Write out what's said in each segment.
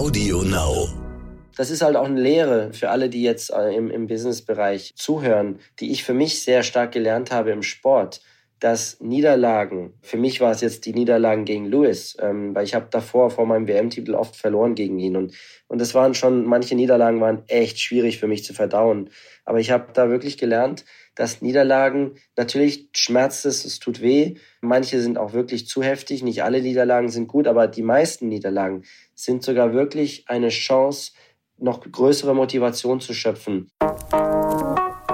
Audio Now. Das ist halt auch eine Lehre für alle, die jetzt äh, im, im Businessbereich zuhören, die ich für mich sehr stark gelernt habe im Sport dass Niederlagen, für mich war es jetzt die Niederlagen gegen Lewis, ähm, weil ich habe davor vor meinem WM-Titel oft verloren gegen ihn und und das waren schon manche Niederlagen waren echt schwierig für mich zu verdauen, aber ich habe da wirklich gelernt, dass Niederlagen natürlich schmerzt es, es tut weh, manche sind auch wirklich zu heftig, nicht alle Niederlagen sind gut, aber die meisten Niederlagen sind sogar wirklich eine Chance, noch größere Motivation zu schöpfen.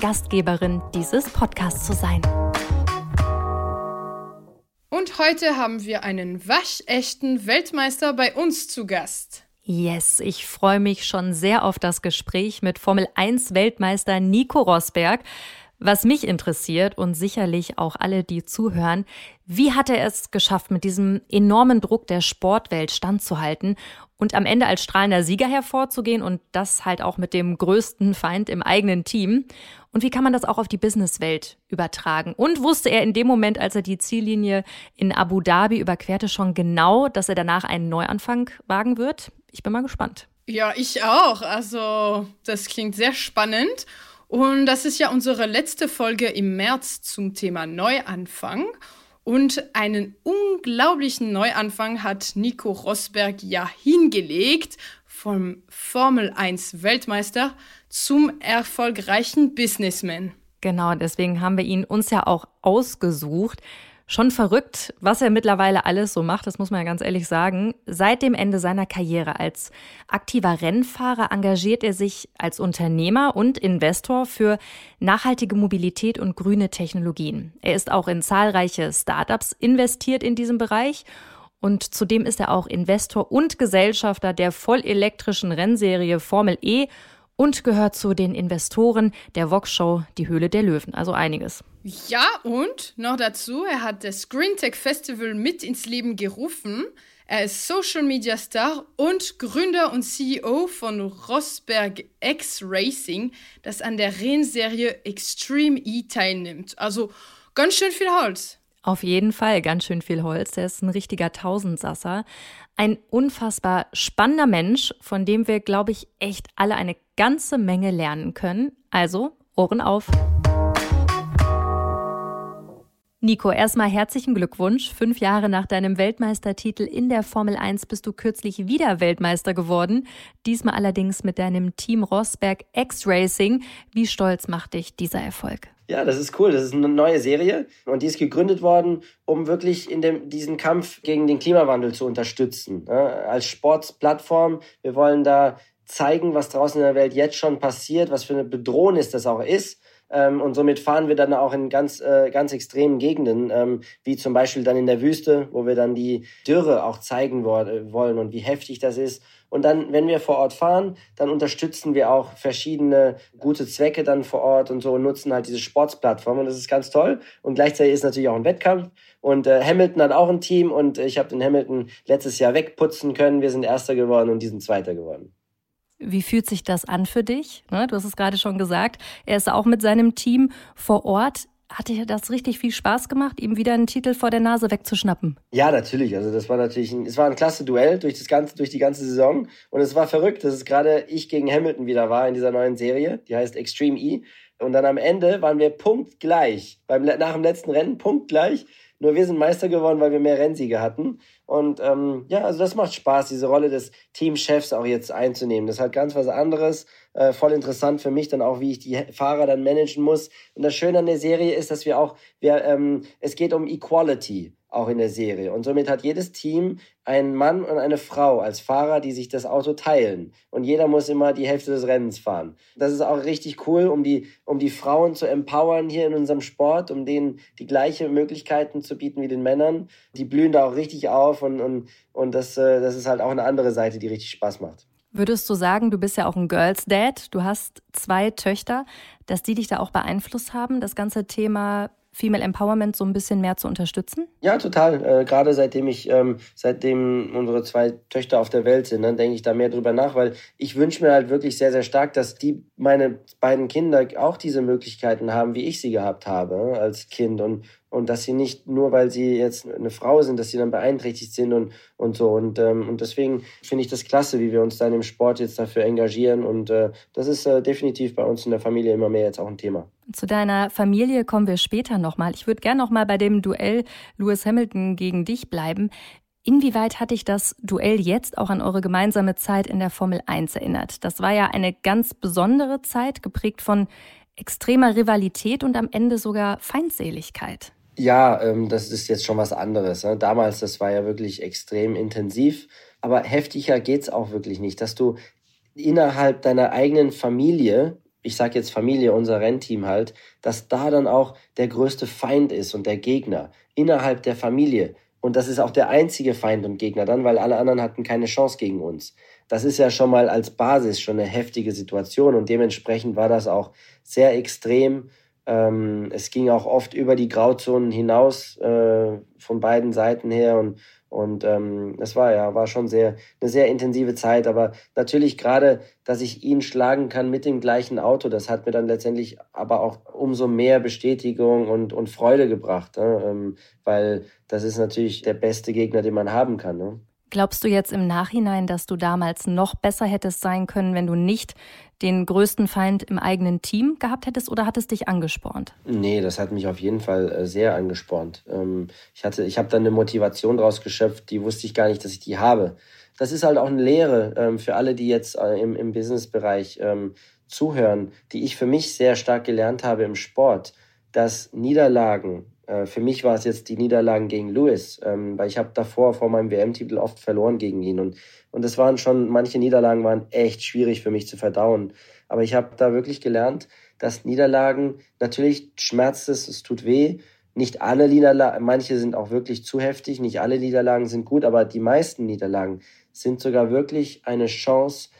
Gastgeberin dieses Podcasts zu sein. Und heute haben wir einen waschechten Weltmeister bei uns zu Gast. Yes, ich freue mich schon sehr auf das Gespräch mit Formel 1 Weltmeister Nico Rosberg. Was mich interessiert und sicherlich auch alle, die zuhören, wie hat er es geschafft, mit diesem enormen Druck der Sportwelt standzuhalten und am Ende als strahlender Sieger hervorzugehen und das halt auch mit dem größten Feind im eigenen Team? Und wie kann man das auch auf die Businesswelt übertragen? Und wusste er in dem Moment, als er die Ziellinie in Abu Dhabi überquerte, schon genau, dass er danach einen Neuanfang wagen wird? Ich bin mal gespannt. Ja, ich auch. Also, das klingt sehr spannend. Und das ist ja unsere letzte Folge im März zum Thema Neuanfang. Und einen unglaublichen Neuanfang hat Nico Rosberg ja hingelegt, vom Formel 1 Weltmeister zum erfolgreichen Businessman. Genau, deswegen haben wir ihn uns ja auch ausgesucht. Schon verrückt, was er mittlerweile alles so macht, das muss man ja ganz ehrlich sagen. Seit dem Ende seiner Karriere als aktiver Rennfahrer engagiert er sich als Unternehmer und Investor für nachhaltige Mobilität und grüne Technologien. Er ist auch in zahlreiche Startups investiert in diesem Bereich und zudem ist er auch Investor und Gesellschafter der vollelektrischen Rennserie Formel E und gehört zu den Investoren der Vox-Show Die Höhle der Löwen. Also einiges. Ja, und noch dazu, er hat das Green Tech Festival mit ins Leben gerufen. Er ist Social Media Star und Gründer und CEO von Rosberg X Racing, das an der Rennserie Extreme E teilnimmt. Also ganz schön viel Holz. Auf jeden Fall ganz schön viel Holz. Der ist ein richtiger Tausendsasser. Ein unfassbar spannender Mensch, von dem wir, glaube ich, echt alle eine ganze Menge lernen können. Also, Ohren auf. Nico, erstmal herzlichen Glückwunsch. Fünf Jahre nach deinem Weltmeistertitel in der Formel 1 bist du kürzlich wieder Weltmeister geworden. Diesmal allerdings mit deinem Team Rosberg X-Racing. Wie stolz macht dich dieser Erfolg? Ja, das ist cool. Das ist eine neue Serie und die ist gegründet worden, um wirklich in dem, diesen Kampf gegen den Klimawandel zu unterstützen. Ja, als Sportsplattform, wir wollen da zeigen, was draußen in der Welt jetzt schon passiert, was für eine Bedrohung das auch ist ähm, und somit fahren wir dann auch in ganz, äh, ganz extremen Gegenden, ähm, wie zum Beispiel dann in der Wüste, wo wir dann die Dürre auch zeigen wo wollen und wie heftig das ist. Und dann, wenn wir vor Ort fahren, dann unterstützen wir auch verschiedene gute Zwecke dann vor Ort und so und nutzen halt diese Sportsplattform. Und das ist ganz toll. Und gleichzeitig ist natürlich auch ein Wettkampf. Und äh, Hamilton hat auch ein Team und ich habe den Hamilton letztes Jahr wegputzen können. Wir sind Erster geworden und die sind Zweiter geworden. Wie fühlt sich das an für dich? Ne, du hast es gerade schon gesagt. Er ist auch mit seinem Team vor Ort. Hat dir das richtig viel Spaß gemacht, ihm wieder einen Titel vor der Nase wegzuschnappen? Ja, natürlich. Also das war natürlich ein, es war ein klasse Duell durch das ganze, durch die ganze Saison. Und es war verrückt, dass es gerade ich gegen Hamilton wieder war in dieser neuen Serie. Die heißt Extreme E. Und dann am Ende waren wir punktgleich. Beim, nach dem letzten Rennen punktgleich. Nur wir sind Meister geworden, weil wir mehr Rennsiege hatten. Und ähm, ja, also das macht Spaß, diese Rolle des Teamchefs auch jetzt einzunehmen. Das ist halt ganz was anderes. Äh, voll interessant für mich dann auch, wie ich die Fahrer dann managen muss. Und das Schöne an der Serie ist, dass wir auch, wir, ähm, es geht um Equality. Auch in der Serie. Und somit hat jedes Team einen Mann und eine Frau als Fahrer, die sich das Auto teilen. Und jeder muss immer die Hälfte des Rennens fahren. Das ist auch richtig cool, um die, um die Frauen zu empowern hier in unserem Sport, um denen die gleichen Möglichkeiten zu bieten wie den Männern. Die blühen da auch richtig auf und, und, und das, äh, das ist halt auch eine andere Seite, die richtig Spaß macht. Würdest du sagen, du bist ja auch ein Girls Dad, du hast zwei Töchter, dass die dich da auch beeinflusst haben, das ganze Thema Female Empowerment so ein bisschen mehr zu unterstützen? Ja, total. Äh, gerade seitdem ich, ähm, seitdem unsere zwei Töchter auf der Welt sind, dann denke ich da mehr drüber nach, weil ich wünsche mir halt wirklich sehr, sehr stark, dass die meine beiden Kinder auch diese Möglichkeiten haben, wie ich sie gehabt habe als Kind und und dass sie nicht nur, weil sie jetzt eine Frau sind, dass sie dann beeinträchtigt sind und, und so. Und, ähm, und deswegen finde ich das klasse, wie wir uns dann im Sport jetzt dafür engagieren. Und äh, das ist äh, definitiv bei uns in der Familie immer mehr jetzt auch ein Thema. Zu deiner Familie kommen wir später nochmal. Ich würde gerne nochmal bei dem Duell Lewis Hamilton gegen dich bleiben. Inwieweit hat dich das Duell jetzt auch an eure gemeinsame Zeit in der Formel 1 erinnert? Das war ja eine ganz besondere Zeit, geprägt von extremer Rivalität und am Ende sogar Feindseligkeit. Ja, ähm, das ist jetzt schon was anderes. Ne? Damals, das war ja wirklich extrem intensiv. Aber heftiger geht's auch wirklich nicht, dass du innerhalb deiner eigenen Familie, ich sag jetzt Familie, unser Rennteam halt, dass da dann auch der größte Feind ist und der Gegner innerhalb der Familie. Und das ist auch der einzige Feind und Gegner dann, weil alle anderen hatten keine Chance gegen uns. Das ist ja schon mal als Basis schon eine heftige Situation und dementsprechend war das auch sehr extrem ähm, es ging auch oft über die Grauzonen hinaus äh, von beiden Seiten her und und ähm, es war ja war schon sehr eine sehr intensive Zeit, aber natürlich gerade, dass ich ihn schlagen kann mit dem gleichen Auto, das hat mir dann letztendlich aber auch umso mehr Bestätigung und und Freude gebracht, ne? ähm, weil das ist natürlich der beste Gegner, den man haben kann. Ne? Glaubst du jetzt im Nachhinein, dass du damals noch besser hättest sein können, wenn du nicht den größten Feind im eigenen Team gehabt hättest oder hat es dich angespornt? Nee, das hat mich auf jeden Fall äh, sehr angespornt. Ähm, ich ich habe dann eine Motivation daraus geschöpft, die wusste ich gar nicht, dass ich die habe. Das ist halt auch eine Lehre ähm, für alle, die jetzt äh, im, im Businessbereich ähm, zuhören, die ich für mich sehr stark gelernt habe im Sport, dass Niederlagen äh, für mich war es jetzt die Niederlagen gegen Lewis, ähm, weil ich habe davor vor meinem WM-Titel oft verloren gegen ihn und und es waren schon manche Niederlagen waren echt schwierig für mich zu verdauen. Aber ich habe da wirklich gelernt, dass Niederlagen natürlich schmerzt es, es tut weh. Nicht alle Niederlagen, manche sind auch wirklich zu heftig. Nicht alle Niederlagen sind gut, aber die meisten Niederlagen sind sogar wirklich eine Chance,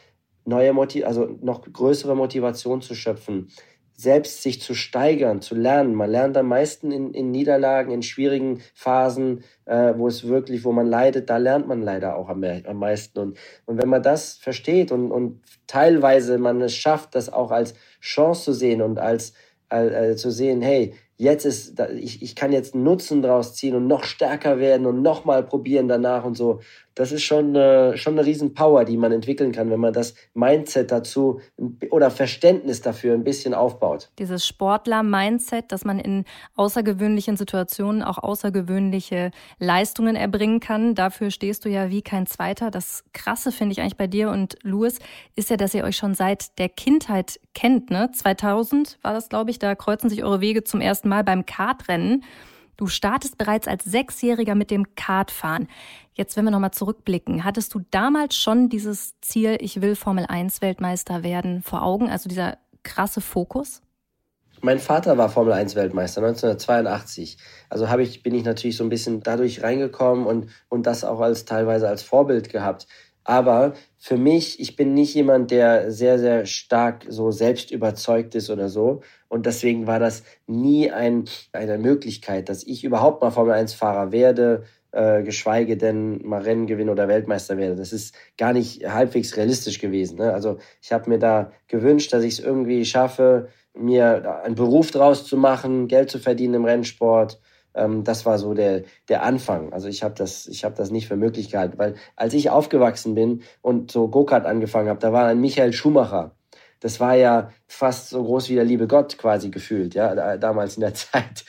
neue Motiv also noch größere Motivation zu schöpfen selbst sich zu steigern, zu lernen. Man lernt am meisten in, in Niederlagen, in schwierigen Phasen, äh, wo es wirklich, wo man leidet, da lernt man leider auch am, am meisten. Und, und wenn man das versteht und, und teilweise man es schafft, das auch als Chance zu sehen und als, als, als zu sehen, hey, jetzt ist, ich, ich kann jetzt Nutzen draus ziehen und noch stärker werden und nochmal probieren danach und so das ist schon, äh, schon eine riesen Power, die man entwickeln kann, wenn man das Mindset dazu oder Verständnis dafür ein bisschen aufbaut. Dieses Sportler-Mindset, dass man in außergewöhnlichen Situationen auch außergewöhnliche Leistungen erbringen kann, dafür stehst du ja wie kein Zweiter. Das Krasse finde ich eigentlich bei dir und Louis ist ja, dass ihr euch schon seit der Kindheit kennt. Ne? 2000 war das, glaube ich, da kreuzen sich eure Wege zum ersten Mal beim Kartrennen. Du startest bereits als Sechsjähriger mit dem Kartfahren. Jetzt, wenn wir nochmal zurückblicken, hattest du damals schon dieses Ziel, ich will Formel 1 Weltmeister werden, vor Augen? Also dieser krasse Fokus? Mein Vater war Formel 1 Weltmeister 1982. Also habe ich, bin ich natürlich so ein bisschen dadurch reingekommen und, und das auch als teilweise als Vorbild gehabt. Aber für mich, ich bin nicht jemand, der sehr, sehr stark so selbst überzeugt ist oder so. Und deswegen war das nie ein, eine Möglichkeit, dass ich überhaupt mal Formel 1 Fahrer werde, äh, geschweige denn mal Rennen gewinnen oder Weltmeister werde. Das ist gar nicht halbwegs realistisch gewesen. Ne? Also ich habe mir da gewünscht, dass ich es irgendwie schaffe, mir einen Beruf draus zu machen, Geld zu verdienen im Rennsport. Ähm, das war so der, der Anfang. Also ich habe das, hab das nicht für möglich gehalten, weil als ich aufgewachsen bin und so Go-Kart angefangen habe, da war ein Michael Schumacher das war ja fast so groß wie der liebe Gott quasi gefühlt, ja, damals in der Zeit.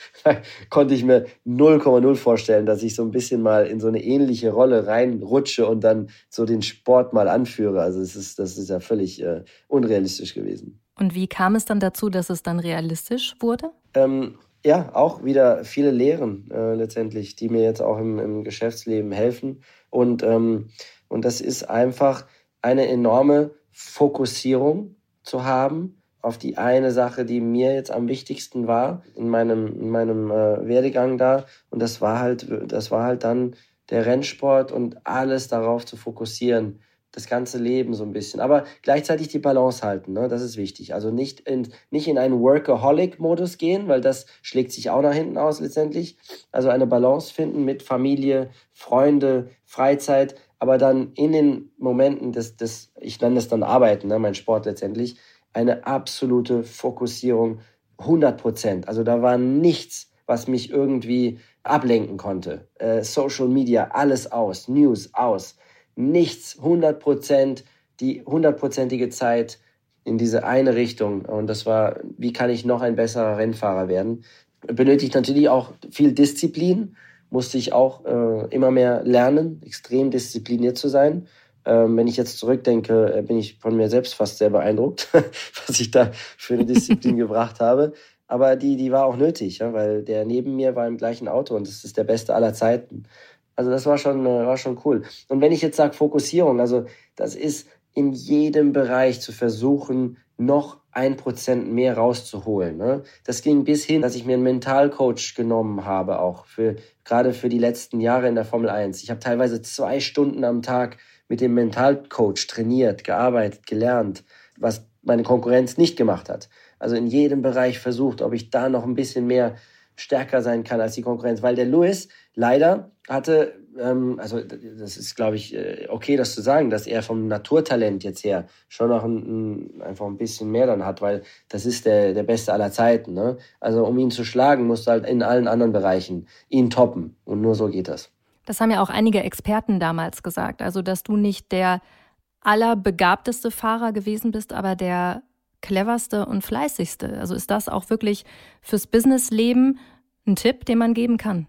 konnte ich mir 0,0 vorstellen, dass ich so ein bisschen mal in so eine ähnliche Rolle reinrutsche und dann so den Sport mal anführe. Also es ist, das ist ja völlig äh, unrealistisch gewesen. Und wie kam es dann dazu, dass es dann realistisch wurde? Ähm, Ja, auch wieder viele Lehren äh, letztendlich, die mir jetzt auch im, im Geschäftsleben helfen. Und, ähm, und das ist einfach eine enorme Fokussierung zu haben auf die eine Sache, die mir jetzt am wichtigsten war in meinem, in meinem äh, Werdegang da. Und das war halt, das war halt dann der Rennsport und alles darauf zu fokussieren, das ganze Leben so ein bisschen. Aber gleichzeitig die Balance halten, ne? das ist wichtig. Also nicht in, nicht in einen Workaholic-Modus gehen, weil das schlägt sich auch nach hinten aus letztendlich. Also eine Balance finden mit Familie, Freunde, Freizeit, aber dann in den Momenten des, des ich nenne das dann Arbeiten, ne? mein Sport letztendlich, eine absolute Fokussierung, 100 Prozent. Also da war nichts, was mich irgendwie ablenken konnte. Äh, Social Media, alles aus, News aus, nichts, 100 Prozent, die hundertprozentige Zeit in diese eine Richtung. Und das war, wie kann ich noch ein besserer Rennfahrer werden? Benötigt natürlich auch viel Disziplin, musste ich auch äh, immer mehr lernen, extrem diszipliniert zu sein. Ähm, wenn ich jetzt zurückdenke, äh, bin ich von mir selbst fast sehr beeindruckt, was ich da für eine Disziplin gebracht habe. Aber die, die war auch nötig, ja, weil der neben mir war im gleichen Auto und das ist der beste aller Zeiten. Also das war schon, äh, war schon cool. Und wenn ich jetzt sage Fokussierung, also das ist in jedem Bereich zu versuchen, noch ein Prozent mehr rauszuholen. Ne? Das ging bis hin, dass ich mir einen Mentalcoach genommen habe, auch für gerade für die letzten Jahre in der Formel 1. Ich habe teilweise zwei Stunden am Tag mit dem Mentalcoach trainiert, gearbeitet, gelernt, was meine Konkurrenz nicht gemacht hat. Also in jedem Bereich versucht, ob ich da noch ein bisschen mehr stärker sein kann als die Konkurrenz, weil der Lewis leider hatte, ähm, also das ist, glaube ich, äh, okay, das zu sagen, dass er vom Naturtalent jetzt her schon noch ein, ein, einfach ein bisschen mehr dann hat, weil das ist der, der Beste aller Zeiten. Ne? Also um ihn zu schlagen, musst du halt in allen anderen Bereichen ihn toppen und nur so geht das. Das haben ja auch einige Experten damals gesagt. Also, dass du nicht der allerbegabteste Fahrer gewesen bist, aber der cleverste und fleißigste. Also ist das auch wirklich fürs Businessleben ein Tipp, den man geben kann?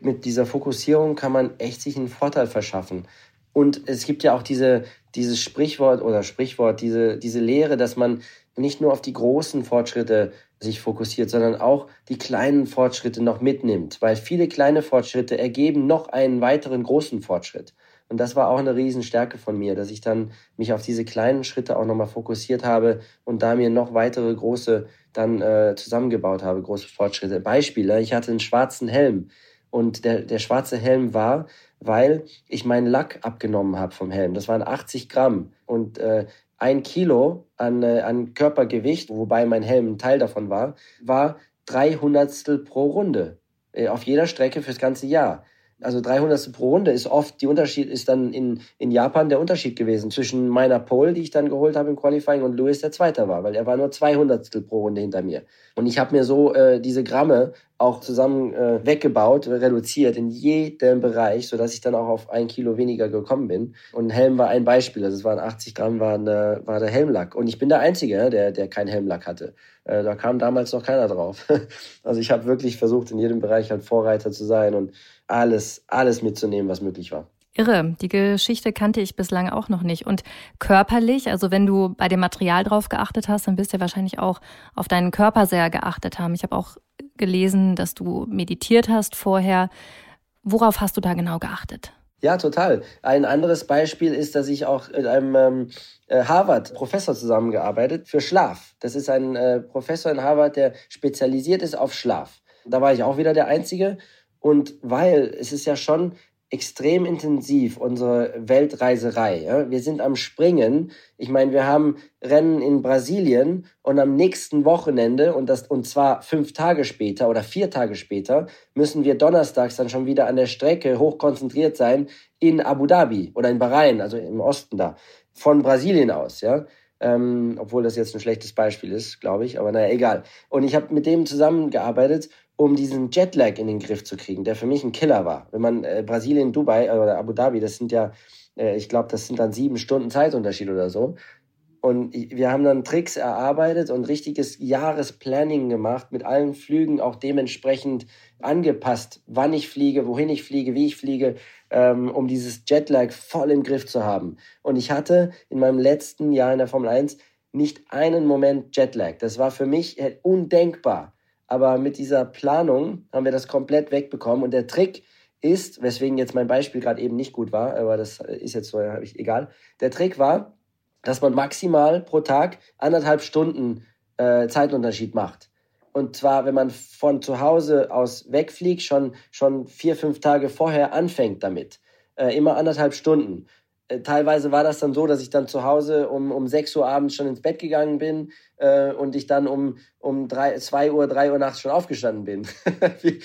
Mit dieser Fokussierung kann man echt sich einen Vorteil verschaffen. Und es gibt ja auch diese, dieses Sprichwort oder Sprichwort, diese, diese Lehre, dass man nicht nur auf die großen Fortschritte sich fokussiert, sondern auch die kleinen Fortschritte noch mitnimmt, weil viele kleine Fortschritte ergeben noch einen weiteren großen Fortschritt. Und das war auch eine Riesenstärke von mir, dass ich dann mich auf diese kleinen Schritte auch nochmal fokussiert habe und da mir noch weitere große dann äh, zusammengebaut habe, große Fortschritte. Beispiele, ich hatte einen schwarzen Helm und der, der schwarze Helm war, weil ich meinen Lack abgenommen habe vom Helm. Das waren 80 Gramm und äh, ein Kilo an, äh, an Körpergewicht, wobei mein Helm ein Teil davon war, war drei Hundertstel pro Runde. Äh, auf jeder Strecke fürs ganze Jahr also 300 pro Runde ist oft, die Unterschied ist dann in, in Japan der Unterschied gewesen zwischen meiner Pole, die ich dann geholt habe im Qualifying und Lewis, der Zweiter war, weil er war nur 200 pro Runde hinter mir. Und ich habe mir so äh, diese Gramme auch zusammen äh, weggebaut, reduziert in jedem Bereich, sodass ich dann auch auf ein Kilo weniger gekommen bin. Und Helm war ein Beispiel, also es waren 80 Gramm war, eine, war der Helmlack. Und ich bin der Einzige, der, der keinen Helmlack hatte. Äh, da kam damals noch keiner drauf. also ich habe wirklich versucht, in jedem Bereich halt Vorreiter zu sein und alles, alles mitzunehmen, was möglich war. Irre, die Geschichte kannte ich bislang auch noch nicht. Und körperlich, also wenn du bei dem Material drauf geachtet hast, dann bist du ja wahrscheinlich auch auf deinen Körper sehr geachtet haben. Ich habe auch gelesen, dass du meditiert hast vorher. Worauf hast du da genau geachtet? Ja, total. Ein anderes Beispiel ist, dass ich auch mit einem ähm, äh, Harvard-Professor zusammengearbeitet für Schlaf. Das ist ein äh, Professor in Harvard, der spezialisiert ist auf Schlaf. Da war ich auch wieder der Einzige. Und weil es ist ja schon extrem intensiv, unsere Weltreiserei. Ja? Wir sind am Springen. Ich meine, wir haben Rennen in Brasilien und am nächsten Wochenende, und, das, und zwar fünf Tage später oder vier Tage später, müssen wir donnerstags dann schon wieder an der Strecke hochkonzentriert sein in Abu Dhabi oder in Bahrain, also im Osten da, von Brasilien aus. Ja? Ähm, obwohl das jetzt ein schlechtes Beispiel ist, glaube ich, aber naja, egal. Und ich habe mit dem zusammengearbeitet um diesen Jetlag in den Griff zu kriegen, der für mich ein Killer war. Wenn man äh, Brasilien, Dubai äh, oder Abu Dhabi, das sind ja, äh, ich glaube, das sind dann sieben Stunden Zeitunterschied oder so. Und wir haben dann Tricks erarbeitet und richtiges Jahresplanning gemacht, mit allen Flügen auch dementsprechend angepasst, wann ich fliege, wohin ich fliege, wie ich fliege, ähm, um dieses Jetlag voll im Griff zu haben. Und ich hatte in meinem letzten Jahr in der Formel 1 nicht einen Moment Jetlag. Das war für mich undenkbar. Aber mit dieser Planung haben wir das komplett wegbekommen. Und der Trick ist, weswegen jetzt mein Beispiel gerade eben nicht gut war, aber das ist jetzt so, ich, egal. Der Trick war, dass man maximal pro Tag anderthalb Stunden äh, Zeitunterschied macht. Und zwar, wenn man von zu Hause aus wegfliegt, schon, schon vier, fünf Tage vorher anfängt damit. Äh, immer anderthalb Stunden. Äh, teilweise war das dann so, dass ich dann zu Hause um, um 6 Uhr abends schon ins Bett gegangen bin äh, und ich dann um, um 3, 2 Uhr, 3 Uhr nachts schon aufgestanden bin.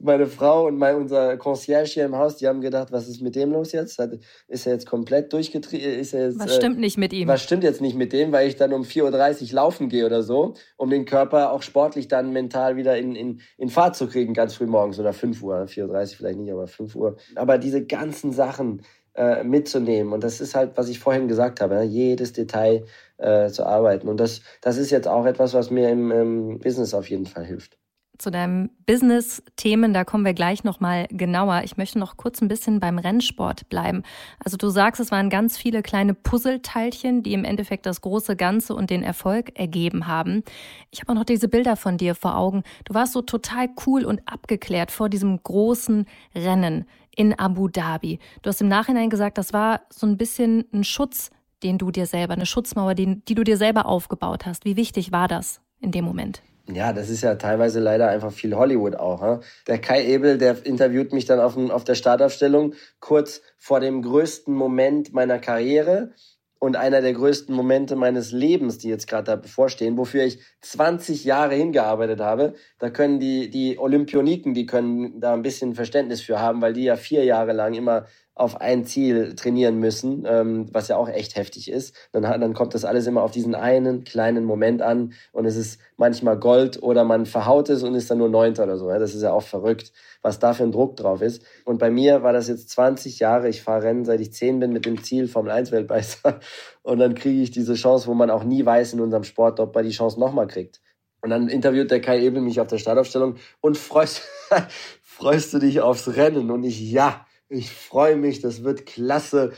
Meine Frau und mein, unser Concierge hier im Haus, die haben gedacht, was ist mit dem los jetzt? Hat, ist er jetzt komplett durchgetrieben? Was stimmt äh, nicht mit ihm? Was stimmt jetzt nicht mit dem, weil ich dann um 4.30 Uhr laufen gehe oder so, um den Körper auch sportlich dann mental wieder in, in, in Fahrt zu kriegen, ganz früh morgens oder 5 Uhr, 4.30 Uhr vielleicht nicht, aber 5 Uhr. Aber diese ganzen Sachen, äh, mitzunehmen. Und das ist halt, was ich vorhin gesagt habe, ja, jedes Detail äh, zu arbeiten. Und das, das ist jetzt auch etwas, was mir im, im Business auf jeden Fall hilft. Zu deinem Business-Themen, da kommen wir gleich nochmal genauer. Ich möchte noch kurz ein bisschen beim Rennsport bleiben. Also du sagst, es waren ganz viele kleine Puzzleteilchen, die im Endeffekt das große Ganze und den Erfolg ergeben haben. Ich habe auch noch diese Bilder von dir vor Augen. Du warst so total cool und abgeklärt vor diesem großen Rennen in Abu Dhabi. Du hast im Nachhinein gesagt, das war so ein bisschen ein Schutz, den du dir selber, eine Schutzmauer, die, die du dir selber aufgebaut hast. Wie wichtig war das in dem Moment? Ja, das ist ja teilweise leider einfach viel Hollywood auch. He? Der Kai Ebel, der interviewt mich dann auf, auf der Startaufstellung kurz vor dem größten Moment meiner Karriere und einer der größten Momente meines Lebens, die jetzt gerade da bevorstehen, wofür ich 20 Jahre hingearbeitet habe. Da können die, die Olympioniken, die können da ein bisschen Verständnis für haben, weil die ja vier Jahre lang immer auf ein Ziel trainieren müssen, ähm, was ja auch echt heftig ist. Dann, dann kommt das alles immer auf diesen einen kleinen Moment an und es ist manchmal Gold oder man verhaut es und ist dann nur Neunter oder so. Ja? Das ist ja auch verrückt, was da für ein Druck drauf ist. Und bei mir war das jetzt 20 Jahre. Ich fahre Rennen, seit ich 10 bin, mit dem Ziel Formel 1 Weltmeister. Und dann kriege ich diese Chance, wo man auch nie weiß in unserem Sport, ob man die Chance nochmal kriegt. Und dann interviewt der Kai Ebel mich auf der Startaufstellung und freust, freust du dich aufs Rennen? Und ich, ja, ich freue mich, das wird klasse.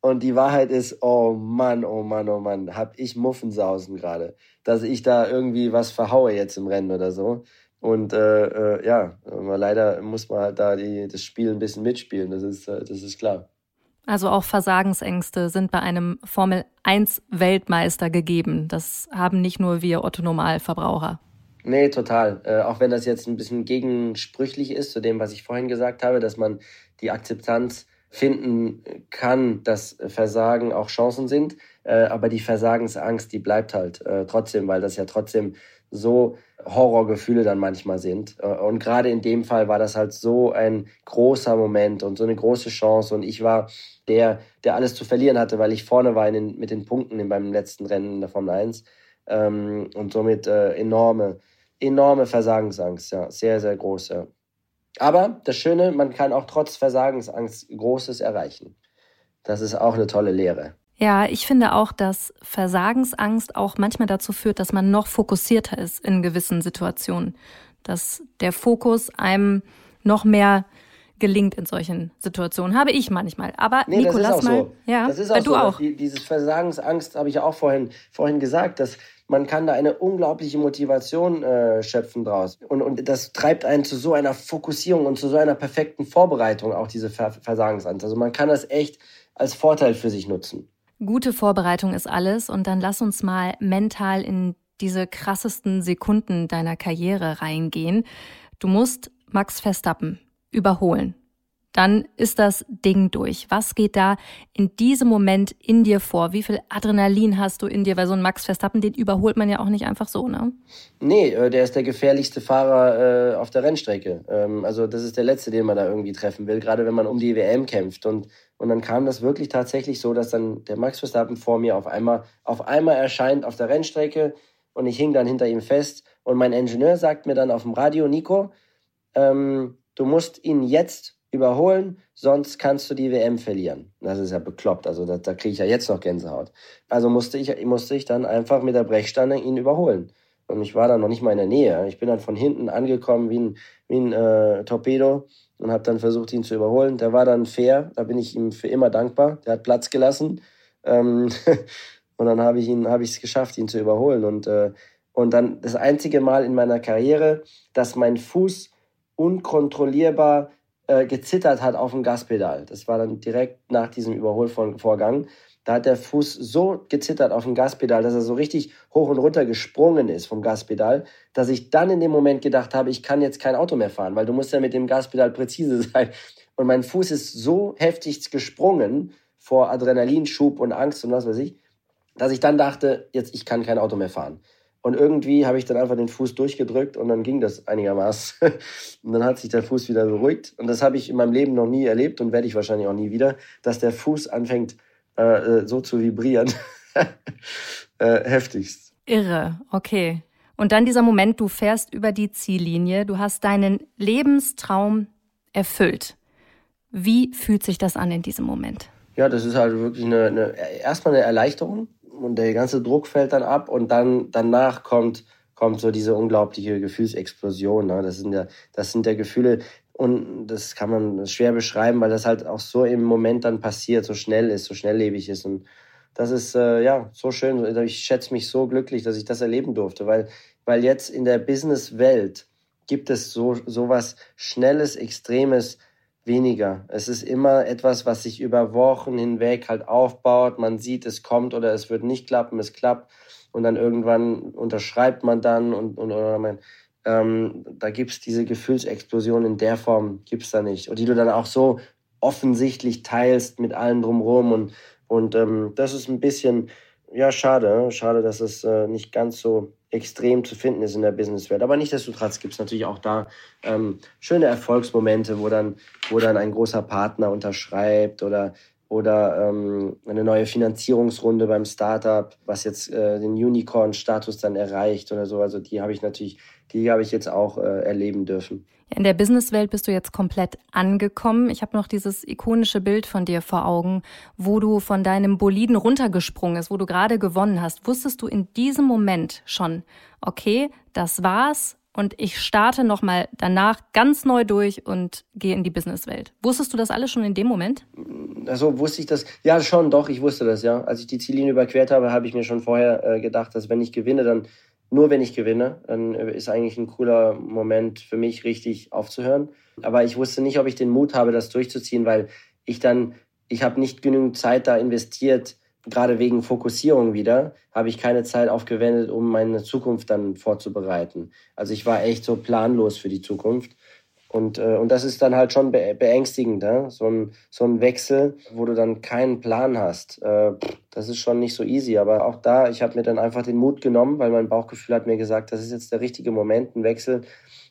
Und die Wahrheit ist, oh Mann, oh Mann, oh Mann, hab ich Muffensausen gerade, dass ich da irgendwie was verhaue jetzt im Rennen oder so. Und äh, äh, ja, leider muss man halt da die, das Spiel ein bisschen mitspielen, das ist, äh, das ist klar. Also auch Versagensängste sind bei einem Formel 1 Weltmeister gegeben. Das haben nicht nur wir Otto Normalverbraucher. Nee, total. Äh, auch wenn das jetzt ein bisschen gegensprüchlich ist zu dem, was ich vorhin gesagt habe, dass man die Akzeptanz finden kann, dass Versagen auch Chancen sind. Äh, aber die Versagensangst, die bleibt halt äh, trotzdem, weil das ja trotzdem so Horrorgefühle dann manchmal sind. Äh, und gerade in dem Fall war das halt so ein großer Moment und so eine große Chance. Und ich war der, der alles zu verlieren hatte, weil ich vorne war den, mit den Punkten in, beim letzten Rennen in der Formel 1. Ähm, und somit äh, enorme, enorme Versagensangst, ja, sehr, sehr groß, ja. Aber das Schöne, man kann auch trotz Versagensangst Großes erreichen. Das ist auch eine tolle Lehre. Ja, ich finde auch, dass Versagensangst auch manchmal dazu führt, dass man noch fokussierter ist in gewissen Situationen. Dass der Fokus einem noch mehr gelingt in solchen Situationen. Habe ich manchmal. Aber nee, Nico, lass mal. So. Ja, das ist auch du so. auch. Die, dieses Versagensangst habe ich auch vorhin, vorhin gesagt, dass man kann da eine unglaubliche Motivation äh, schöpfen draus. Und, und das treibt einen zu so einer Fokussierung und zu so einer perfekten Vorbereitung, auch diese Ver Versagensangst. Also man kann das echt als Vorteil für sich nutzen. Gute Vorbereitung ist alles. Und dann lass uns mal mental in diese krassesten Sekunden deiner Karriere reingehen. Du musst Max Verstappen überholen. Dann ist das Ding durch. Was geht da in diesem Moment in dir vor? Wie viel Adrenalin hast du in dir? Weil so ein Max Verstappen, den überholt man ja auch nicht einfach so, ne? Nee, äh, der ist der gefährlichste Fahrer äh, auf der Rennstrecke. Ähm, also das ist der letzte, den man da irgendwie treffen will, gerade wenn man um die WM kämpft. Und, und dann kam das wirklich tatsächlich so, dass dann der Max Verstappen vor mir auf einmal, auf einmal erscheint auf der Rennstrecke und ich hing dann hinter ihm fest. Und mein Ingenieur sagt mir dann auf dem Radio, Nico, ähm, du musst ihn jetzt überholen, sonst kannst du die WM verlieren. Das ist ja bekloppt, also da, da kriege ich ja jetzt noch Gänsehaut. Also musste ich, musste ich dann einfach mit der Brechstange ihn überholen. Und ich war dann noch nicht mal in der Nähe. Ich bin dann von hinten angekommen wie ein, wie ein äh, Torpedo und habe dann versucht, ihn zu überholen. Der war dann fair, da bin ich ihm für immer dankbar. Der hat Platz gelassen. Ähm und dann habe ich ihn, habe ich es geschafft, ihn zu überholen. Und äh, Und dann das einzige Mal in meiner Karriere, dass mein Fuß unkontrollierbar äh, gezittert hat auf dem Gaspedal. Das war dann direkt nach diesem Überholvorgang. Da hat der Fuß so gezittert auf dem Gaspedal, dass er so richtig hoch und runter gesprungen ist vom Gaspedal, dass ich dann in dem Moment gedacht habe, ich kann jetzt kein Auto mehr fahren, weil du musst ja mit dem Gaspedal präzise sein. Und mein Fuß ist so heftig gesprungen vor Adrenalinschub und Angst und was weiß ich, dass ich dann dachte, jetzt ich kann kein Auto mehr fahren. Und irgendwie habe ich dann einfach den Fuß durchgedrückt und dann ging das einigermaßen. Und dann hat sich der Fuß wieder beruhigt. Und das habe ich in meinem Leben noch nie erlebt und werde ich wahrscheinlich auch nie wieder, dass der Fuß anfängt äh, äh so zu vibrieren. äh, heftigst. Irre, okay. Und dann dieser Moment, du fährst über die Ziellinie, du hast deinen Lebenstraum erfüllt. Wie fühlt sich das an in diesem Moment? Ja, das ist halt wirklich eine, eine erstmal eine Erleichterung und der ganze Druck fällt dann ab und dann danach kommt kommt so diese unglaubliche Gefühlsexplosion. Ne? Das sind ja das sind ja Gefühle und das kann man schwer beschreiben, weil das halt auch so im Moment dann passiert, so schnell ist, so schnelllebig ist und das ist äh, ja so schön. Ich schätze mich so glücklich, dass ich das erleben durfte, weil weil jetzt in der Businesswelt gibt es so sowas Schnelles, Extremes weniger. Es ist immer etwas, was sich über Wochen hinweg halt aufbaut. Man sieht, es kommt oder es wird nicht klappen, es klappt. Und dann irgendwann unterschreibt man dann und, und oder man, ähm, da gibt's diese Gefühlsexplosion in der Form, gibt's da nicht. Und die du dann auch so offensichtlich teilst mit allen drumherum. Und, und ähm, das ist ein bisschen, ja, schade. Schade, dass es äh, nicht ganz so extrem zu finden ist in der Businesswelt. Aber nichtsdestotrotz gibt es natürlich auch da ähm, schöne Erfolgsmomente, wo dann, wo dann ein großer Partner unterschreibt oder oder ähm, eine neue Finanzierungsrunde beim Startup, was jetzt äh, den Unicorn-Status dann erreicht oder so. Also die habe ich natürlich, die habe ich jetzt auch äh, erleben dürfen. In der Businesswelt bist du jetzt komplett angekommen. Ich habe noch dieses ikonische Bild von dir vor Augen, wo du von deinem Boliden runtergesprungen bist, wo du gerade gewonnen hast. Wusstest du in diesem Moment schon, okay, das war's und ich starte nochmal danach ganz neu durch und gehe in die Businesswelt. Wusstest du das alles schon in dem Moment? Also wusste ich das, ja schon, doch, ich wusste das, ja. Als ich die Ziellinie überquert habe, habe ich mir schon vorher äh, gedacht, dass wenn ich gewinne, dann nur wenn ich gewinne, dann ist eigentlich ein cooler Moment für mich, richtig aufzuhören. Aber ich wusste nicht, ob ich den Mut habe, das durchzuziehen, weil ich dann, ich habe nicht genügend Zeit da investiert, gerade wegen Fokussierung wieder, habe ich keine Zeit aufgewendet, um meine Zukunft dann vorzubereiten. Also ich war echt so planlos für die Zukunft. Und, äh, und das ist dann halt schon beängstigend, ja? so, ein, so ein Wechsel, wo du dann keinen Plan hast. Äh, das ist schon nicht so easy. Aber auch da, ich habe mir dann einfach den Mut genommen, weil mein Bauchgefühl hat mir gesagt, das ist jetzt der richtige Moment, einen Wechsel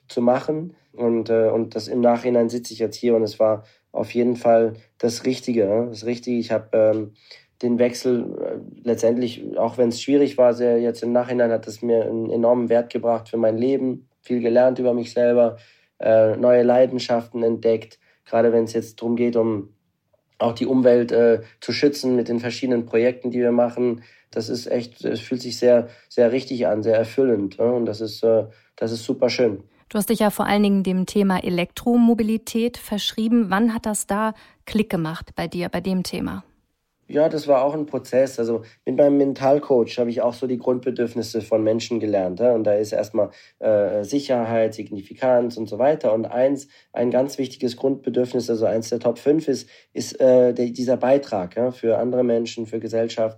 zu machen. Und, äh, und das im Nachhinein sitze ich jetzt hier und es war auf jeden Fall das Richtige. Ja? Das Richtige. Ich habe ähm, den Wechsel äh, letztendlich, auch wenn es schwierig war, sehr jetzt im Nachhinein hat es mir einen enormen Wert gebracht für mein Leben, viel gelernt über mich selber, äh, neue Leidenschaften entdeckt, gerade wenn es jetzt darum geht, um auch die Umwelt äh, zu schützen mit den verschiedenen Projekten, die wir machen. Das ist echt, es fühlt sich sehr, sehr richtig an, sehr erfüllend. Ja? Und das ist, äh, das ist super schön. Du hast dich ja vor allen Dingen dem Thema Elektromobilität verschrieben. Wann hat das da Klick gemacht bei dir, bei dem Thema? Ja, das war auch ein Prozess. Also mit meinem Mentalcoach habe ich auch so die Grundbedürfnisse von Menschen gelernt. Ja? Und da ist erstmal äh, Sicherheit, Signifikanz und so weiter. Und eins, ein ganz wichtiges Grundbedürfnis, also eins der Top 5 ist, ist äh, der, dieser Beitrag ja? für andere Menschen, für Gesellschaft.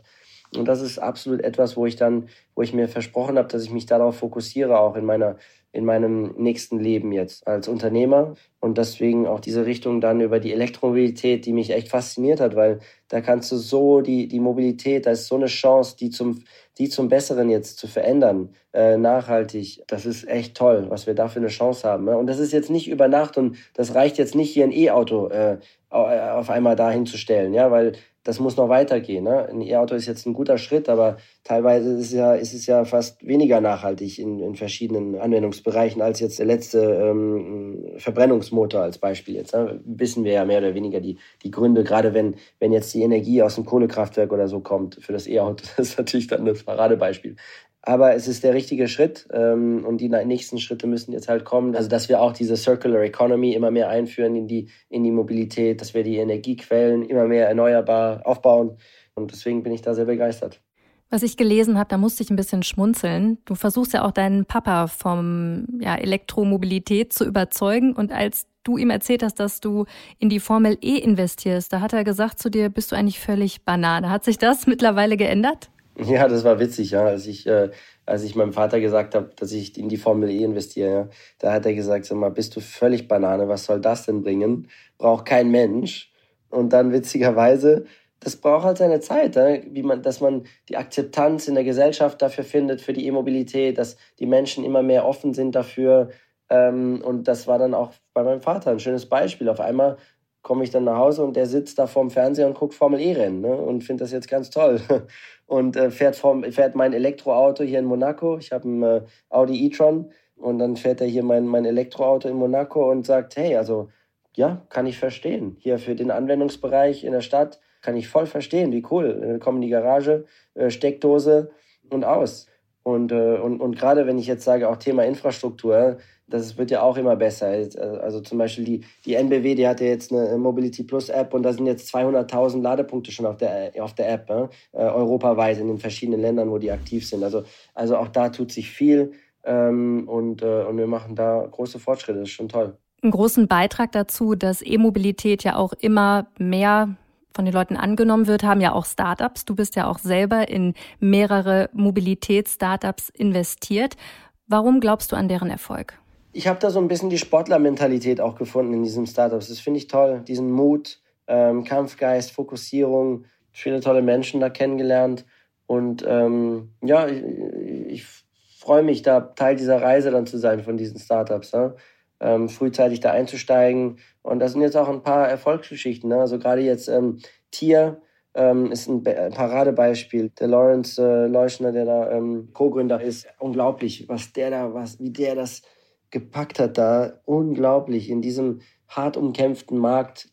Und das ist absolut etwas, wo ich dann, wo ich mir versprochen habe, dass ich mich darauf fokussiere, auch in meiner in meinem nächsten Leben jetzt als Unternehmer und deswegen auch diese Richtung dann über die Elektromobilität, die mich echt fasziniert hat, weil da kannst du so die, die Mobilität, da ist so eine Chance, die zum, die zum Besseren jetzt zu verändern, äh, nachhaltig. Das ist echt toll, was wir da für eine Chance haben. Ne? Und das ist jetzt nicht über Nacht und das reicht jetzt nicht hier ein E-Auto äh, auf einmal dahin zu stellen, ja, weil das muss noch weitergehen. Ne? Ein E-Auto ist jetzt ein guter Schritt, aber teilweise ist es ja, ist es ja fast weniger nachhaltig in, in verschiedenen Anwendungsbereichen als jetzt der letzte ähm, Verbrennungsmotor als Beispiel jetzt. Ne? Wissen wir ja mehr oder weniger die, die Gründe, gerade wenn, wenn jetzt die Energie aus dem Kohlekraftwerk oder so kommt für das E-Auto. Das ist natürlich dann das Paradebeispiel. Aber es ist der richtige Schritt ähm, und die nächsten Schritte müssen jetzt halt kommen. Also dass wir auch diese Circular Economy immer mehr einführen in die, in die Mobilität, dass wir die Energiequellen immer mehr erneuerbar aufbauen. Und deswegen bin ich da sehr begeistert. Was ich gelesen habe, da musste ich ein bisschen schmunzeln. Du versuchst ja auch deinen Papa vom ja, Elektromobilität zu überzeugen. Und als du ihm erzählt hast, dass du in die Formel E investierst, da hat er gesagt zu dir, bist du eigentlich völlig Banane. Hat sich das mittlerweile geändert? Ja, das war witzig, ja. Als ich, äh, als ich meinem Vater gesagt habe, dass ich in die Formel E investiere, ja, da hat er gesagt, sag mal, bist du völlig Banane, was soll das denn bringen? Braucht kein Mensch. Und dann witzigerweise das braucht halt seine Zeit, ne? wie man, dass man die Akzeptanz in der Gesellschaft dafür findet, für die E-Mobilität, dass die Menschen immer mehr offen sind dafür. Ähm, und das war dann auch bei meinem Vater ein schönes Beispiel. Auf einmal komme ich dann nach Hause und der sitzt da vorm Fernseher und guckt Formel E-Rennen ne? und findet das jetzt ganz toll. Und äh, fährt, vom, fährt mein Elektroauto hier in Monaco. Ich habe ein äh, Audi e-tron und dann fährt er hier mein, mein Elektroauto in Monaco und sagt, hey, also ja, kann ich verstehen. Hier für den Anwendungsbereich in der Stadt kann ich voll verstehen, wie cool. Wir kommen in die Garage, äh, Steckdose und aus. Und, äh, und, und gerade wenn ich jetzt sage, auch Thema Infrastruktur, das wird ja auch immer besser. Also zum Beispiel die, die NBW, die hat ja jetzt eine Mobility Plus App und da sind jetzt 200.000 Ladepunkte schon auf der, auf der App, ne? äh, europaweit in den verschiedenen Ländern, wo die aktiv sind. Also, also auch da tut sich viel ähm, und, äh, und wir machen da große Fortschritte. Das ist schon toll. Einen großen Beitrag dazu, dass E-Mobilität ja auch immer mehr von den Leuten angenommen wird, haben ja auch Startups. Du bist ja auch selber in mehrere Mobilitäts-Startups investiert. Warum glaubst du an deren Erfolg? Ich habe da so ein bisschen die Sportlermentalität auch gefunden in diesen Startups. Das finde ich toll. Diesen Mut, ähm, Kampfgeist, Fokussierung, viele tolle Menschen da kennengelernt. Und ähm, ja, ich, ich freue mich, da Teil dieser Reise dann zu sein von diesen Startups. Ja? ähm, frühzeitig da einzusteigen. Und das sind jetzt auch ein paar Erfolgsgeschichten. Ne? Also gerade jetzt ähm, Tier ähm, ist ein Paradebeispiel. Der Lawrence äh, Leuschner, der da ähm, Co-Gründer ist, unglaublich, was der da, was, wie der das gepackt hat da. Unglaublich in diesem hart umkämpften Markt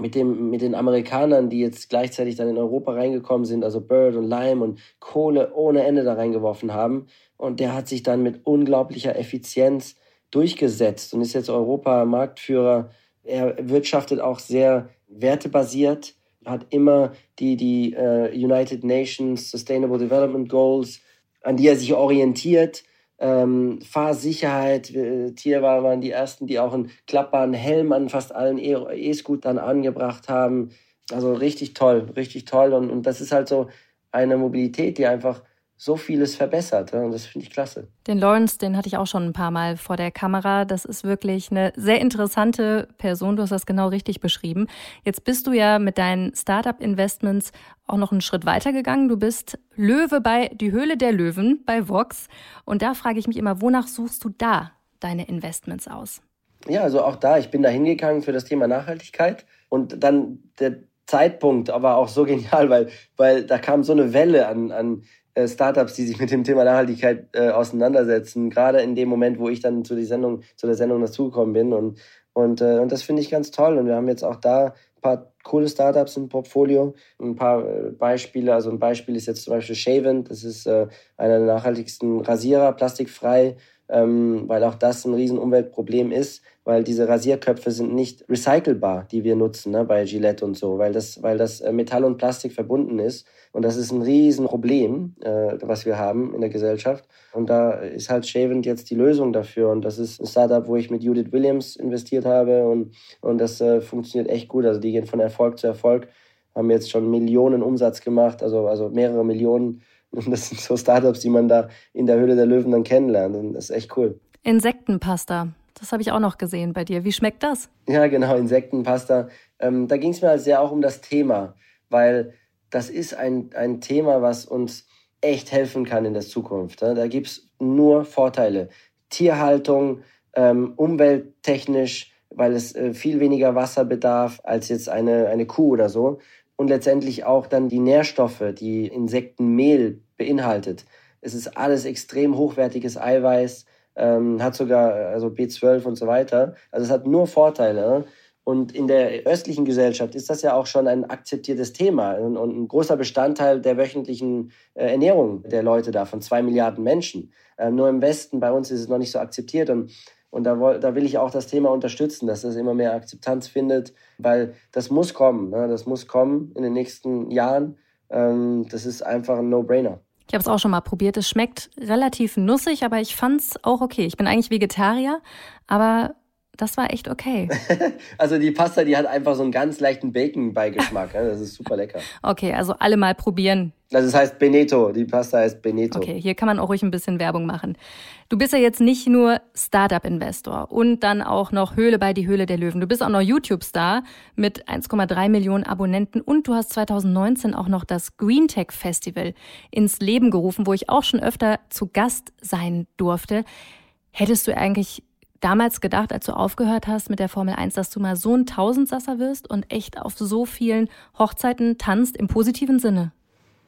mit, dem, mit den Amerikanern, die jetzt gleichzeitig dann in Europa reingekommen sind, also Bird und Lime und Kohle ohne Ende da reingeworfen haben. Und der hat sich dann mit unglaublicher Effizienz durchgesetzt und ist jetzt Europa-Marktführer. Er wirtschaftet auch sehr wertebasiert, hat immer die, die uh, United Nations Sustainable Development Goals, an die er sich orientiert. Ähm, Fahrsicherheit, war, waren die ersten, die auch einen klappbaren Helm an fast allen e, E-Scootern angebracht haben. Also richtig toll, richtig toll. Und, und das ist halt so eine Mobilität, die einfach so vieles verbessert. Und das finde ich klasse. Den Lawrence, den hatte ich auch schon ein paar Mal vor der Kamera. Das ist wirklich eine sehr interessante Person. Du hast das genau richtig beschrieben. Jetzt bist du ja mit deinen Startup-Investments auch noch einen Schritt weiter gegangen. Du bist Löwe bei Die Höhle der Löwen bei Vox. Und da frage ich mich immer, wonach suchst du da deine Investments aus? Ja, also auch da, ich bin da hingegangen für das Thema Nachhaltigkeit. Und dann der Zeitpunkt aber auch so genial, weil, weil da kam so eine Welle an, an äh, Startups, die sich mit dem Thema Nachhaltigkeit äh, auseinandersetzen, gerade in dem Moment, wo ich dann zu, die Sendung, zu der Sendung dazugekommen bin. Und, und, äh, und das finde ich ganz toll. Und wir haben jetzt auch da ein paar coole Startups im Portfolio. Ein paar äh, Beispiele, also ein Beispiel ist jetzt zum Beispiel Shaven, das ist äh, einer der nachhaltigsten Rasierer, plastikfrei, ähm, weil auch das ein riesen Umweltproblem ist, weil diese Rasierköpfe sind nicht recycelbar, die wir nutzen ne, bei Gillette und so, weil das, weil das äh, Metall und Plastik verbunden ist. Und das ist ein Riesenproblem, äh, was wir haben in der Gesellschaft. Und da ist halt Shavent jetzt die Lösung dafür. Und das ist ein Startup, wo ich mit Judith Williams investiert habe. Und, und das äh, funktioniert echt gut. Also die gehen von Erfolg zu Erfolg, haben jetzt schon Millionen Umsatz gemacht, also, also mehrere Millionen. Und das sind so Startups, die man da in der Höhle der Löwen dann kennenlernt. Und das ist echt cool. Insektenpasta. Das habe ich auch noch gesehen bei dir. Wie schmeckt das? Ja, genau, Insektenpasta. Ähm, da ging es mir halt sehr auch um das Thema, weil das ist ein, ein Thema, was uns echt helfen kann in der Zukunft. Da gibt es nur Vorteile. Tierhaltung, ähm, umwelttechnisch, weil es äh, viel weniger Wasser bedarf als jetzt eine, eine Kuh oder so. Und letztendlich auch dann die Nährstoffe, die Insektenmehl beinhaltet. Es ist alles extrem hochwertiges Eiweiß ähm, hat sogar also B12 und so weiter. Also es hat nur Vorteile. Und in der östlichen Gesellschaft ist das ja auch schon ein akzeptiertes Thema und, ein großer Bestandteil der wöchentlichen äh, Ernährung der Leute da, von zwei Milliarden Menschen. Ähm, nur im Westen, bei uns ist es noch nicht so akzeptiert. Und, und da, da will ich auch das Thema unterstützen, dass das immer mehr Akzeptanz findet, weil das muss kommen. Ne? Das muss kommen in den nächsten Jahren. Ähm, das ist einfach ein No-Brainer. Ich habe es auch schon mal probiert. Es schmeckt relativ nussig, aber ich fand es auch okay. Ich bin eigentlich Vegetarier, aber das war echt okay. also die Pasta, die hat einfach so einen ganz leichten Bacon-Beigeschmack. das ist super lecker. Okay, also alle mal probieren. Also es heißt Beneto. Die Pasta heißt Beneto. Okay, hier kann man auch ruhig ein bisschen Werbung machen. Du bist ja jetzt nicht nur Startup-Investor und dann auch noch Höhle bei die Höhle der Löwen. Du bist auch noch YouTube-Star mit 1,3 Millionen Abonnenten und du hast 2019 auch noch das Green Tech Festival ins Leben gerufen, wo ich auch schon öfter zu Gast sein durfte. Hättest du eigentlich damals gedacht, als du aufgehört hast mit der Formel 1, dass du mal so ein Tausendsasser wirst und echt auf so vielen Hochzeiten tanzt im positiven Sinne?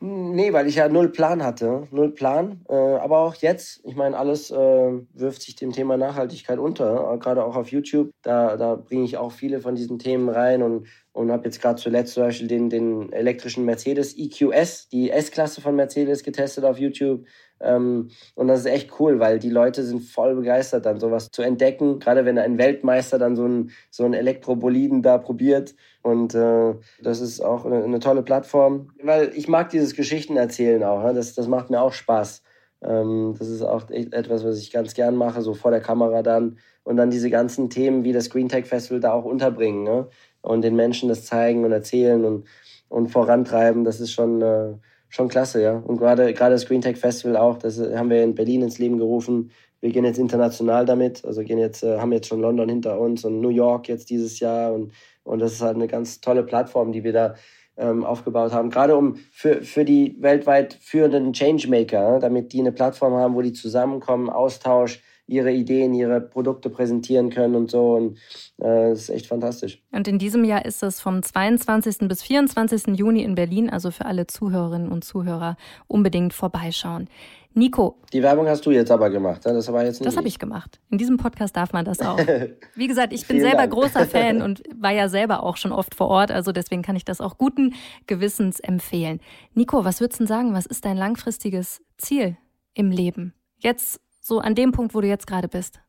Nee, weil ich ja null Plan hatte. Null Plan. Äh, aber auch jetzt, ich meine, alles äh, wirft sich dem Thema Nachhaltigkeit unter. Äh, gerade auch auf YouTube. Da, da bringe ich auch viele von diesen Themen rein und, und habe jetzt gerade zuletzt zum Beispiel den, den elektrischen Mercedes EQS, die S-Klasse von Mercedes, getestet auf YouTube. Ähm, und das ist echt cool, weil die Leute sind voll begeistert, dann sowas zu entdecken. Gerade wenn ein Weltmeister dann so ein so Elektroboliden da probiert. Und äh, das ist auch eine, eine, tolle Plattform, weil ich mag dieses Geschichten erzählen auch. Ja? Das, das macht mir auch Spaß. Ähm, das ist auch echt etwas, was ich ganz gern mache, so vor der Kamera dann. Und dann diese ganzen Themen wie das Green Tech Festival da auch unterbringen. Ne? Und den Menschen das zeigen und erzählen und, und vorantreiben. Das ist schon... Äh, schon klasse, ja. Und gerade gerade das Green Tech Festival auch, das haben wir in Berlin ins Leben gerufen. Wir gehen jetzt international damit, also gehen jetzt, äh, haben jetzt schon London hinter uns und New York jetzt dieses Jahr und, und das ist halt eine ganz tolle Plattform, die wir da ähm, aufgebaut haben. Gerade um für, für die weltweit führenden Changemaker, damit die eine Plattform haben, wo die zusammenkommen, Austausch, ihre Ideen, ihre Produkte präsentieren können und so. Und äh, das ist echt fantastisch. Und in diesem Jahr ist es vom 22. bis 24. Juni in Berlin, also für alle Zuhörerinnen und Zuhörer unbedingt vorbeischauen. Nico. Die Werbung hast du jetzt aber gemacht, ne? das war jetzt nicht. Das habe ich gemacht. In diesem Podcast darf man das auch. Wie gesagt, ich bin selber Dank. großer Fan und war ja selber auch schon oft vor Ort, also deswegen kann ich das auch guten Gewissens empfehlen. Nico, was würdest du sagen? Was ist dein langfristiges Ziel im Leben? Jetzt so an dem Punkt, wo du jetzt gerade bist?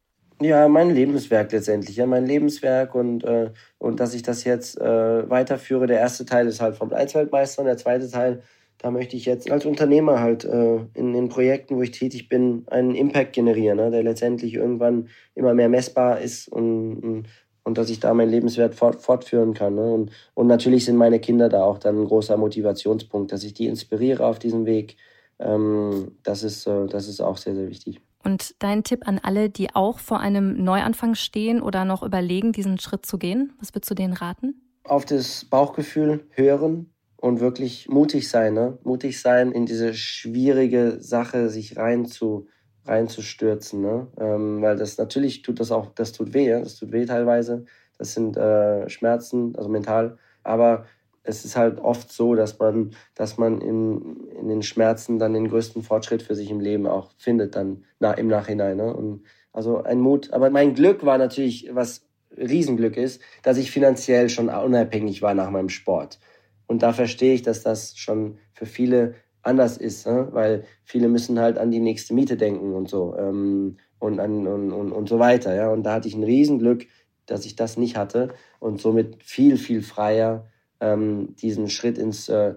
Ja, mein Lebenswerk letztendlich, ja, mein Lebenswerk und, äh, und dass ich das jetzt äh, weiterführe. Der erste Teil ist halt vom 1 Weltmeister und der zweite Teil, da möchte ich jetzt als Unternehmer halt äh, in den Projekten, wo ich tätig bin, einen Impact generieren, ne, der letztendlich irgendwann immer mehr messbar ist und, und, und dass ich da mein Lebenswert fort, fortführen kann. Ne? Und, und natürlich sind meine Kinder da auch dann ein großer Motivationspunkt, dass ich die inspiriere auf diesem Weg. Ähm, das, ist, äh, das ist auch sehr, sehr wichtig. Und dein Tipp an alle, die auch vor einem Neuanfang stehen oder noch überlegen, diesen Schritt zu gehen, was würdest du denen raten? Auf das Bauchgefühl hören und wirklich mutig sein, ne? Mutig sein, in diese schwierige Sache sich rein zu, reinzustürzen, ne? Ähm, weil das natürlich tut das auch, das tut weh, das tut weh teilweise. Das sind äh, Schmerzen, also mental. Aber es ist halt oft so, dass man, dass man in, in den Schmerzen dann den größten Fortschritt für sich im Leben auch findet, dann na, im Nachhinein. Ne? Und also ein Mut. Aber mein Glück war natürlich, was Riesenglück ist, dass ich finanziell schon unabhängig war nach meinem Sport. Und da verstehe ich, dass das schon für viele anders ist, ne? weil viele müssen halt an die nächste Miete denken und so ähm, und, an, und, und, und so weiter. Ja? Und da hatte ich ein Riesenglück, dass ich das nicht hatte und somit viel, viel freier ähm, diesen Schritt ins, äh,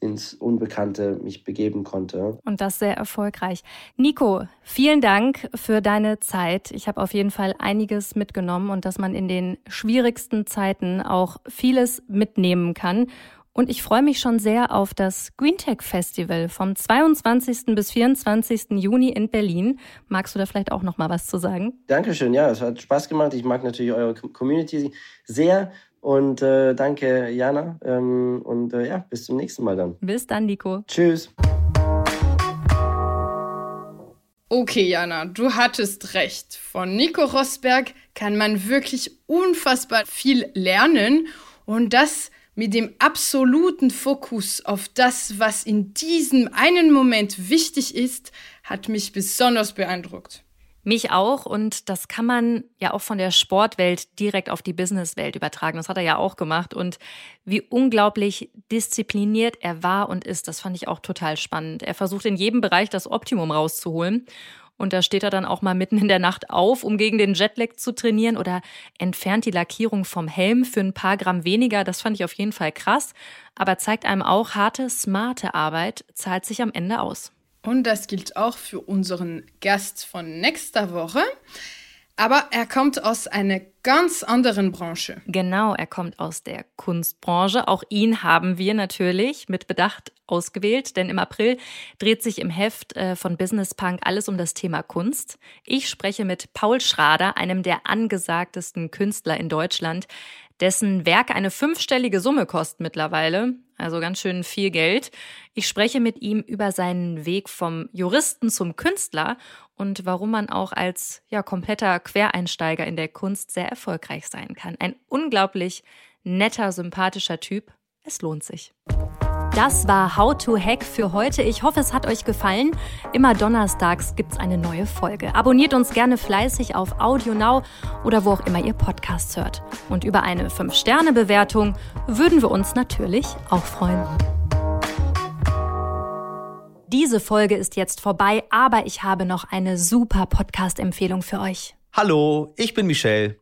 ins Unbekannte mich begeben konnte. Und das sehr erfolgreich. Nico, vielen Dank für deine Zeit. Ich habe auf jeden Fall einiges mitgenommen und dass man in den schwierigsten Zeiten auch vieles mitnehmen kann. Und ich freue mich schon sehr auf das GreenTech Festival vom 22. bis 24. Juni in Berlin. Magst du da vielleicht auch noch mal was zu sagen? Dankeschön, ja, es hat Spaß gemacht. Ich mag natürlich eure Community sehr und äh, danke, Jana. Ähm, und äh, ja, bis zum nächsten Mal dann. Bis dann, Nico. Tschüss. Okay, Jana, du hattest recht. Von Nico Rosberg kann man wirklich unfassbar viel lernen. Und das mit dem absoluten Fokus auf das, was in diesem einen Moment wichtig ist, hat mich besonders beeindruckt. Mich auch und das kann man ja auch von der Sportwelt direkt auf die Businesswelt übertragen. Das hat er ja auch gemacht und wie unglaublich diszipliniert er war und ist, das fand ich auch total spannend. Er versucht in jedem Bereich das Optimum rauszuholen und da steht er dann auch mal mitten in der Nacht auf, um gegen den Jetlag zu trainieren oder entfernt die Lackierung vom Helm für ein paar Gramm weniger. Das fand ich auf jeden Fall krass, aber zeigt einem auch, harte, smarte Arbeit zahlt sich am Ende aus. Und das gilt auch für unseren Gast von nächster Woche. Aber er kommt aus einer ganz anderen Branche. Genau, er kommt aus der Kunstbranche. Auch ihn haben wir natürlich mit Bedacht ausgewählt, denn im April dreht sich im Heft äh, von Business Punk alles um das Thema Kunst. Ich spreche mit Paul Schrader, einem der angesagtesten Künstler in Deutschland, dessen Werk eine fünfstellige Summe kostet mittlerweile, also ganz schön viel Geld. Ich spreche mit ihm über seinen Weg vom Juristen zum Künstler und warum man auch als ja, kompletter Quereinsteiger in der Kunst sehr erfolgreich sein kann. Ein unglaublich netter, sympathischer Typ. Es lohnt sich. Das war How to Hack für heute. Ich hoffe, es hat euch gefallen. Immer donnerstags gibt es eine neue Folge. Abonniert uns gerne fleißig auf Audio Now oder wo auch immer ihr Podcasts hört. Und über eine 5-Sterne-Bewertung würden wir uns natürlich auch freuen. Diese Folge ist jetzt vorbei, aber ich habe noch eine super Podcast-Empfehlung für euch. Hallo, ich bin Michelle.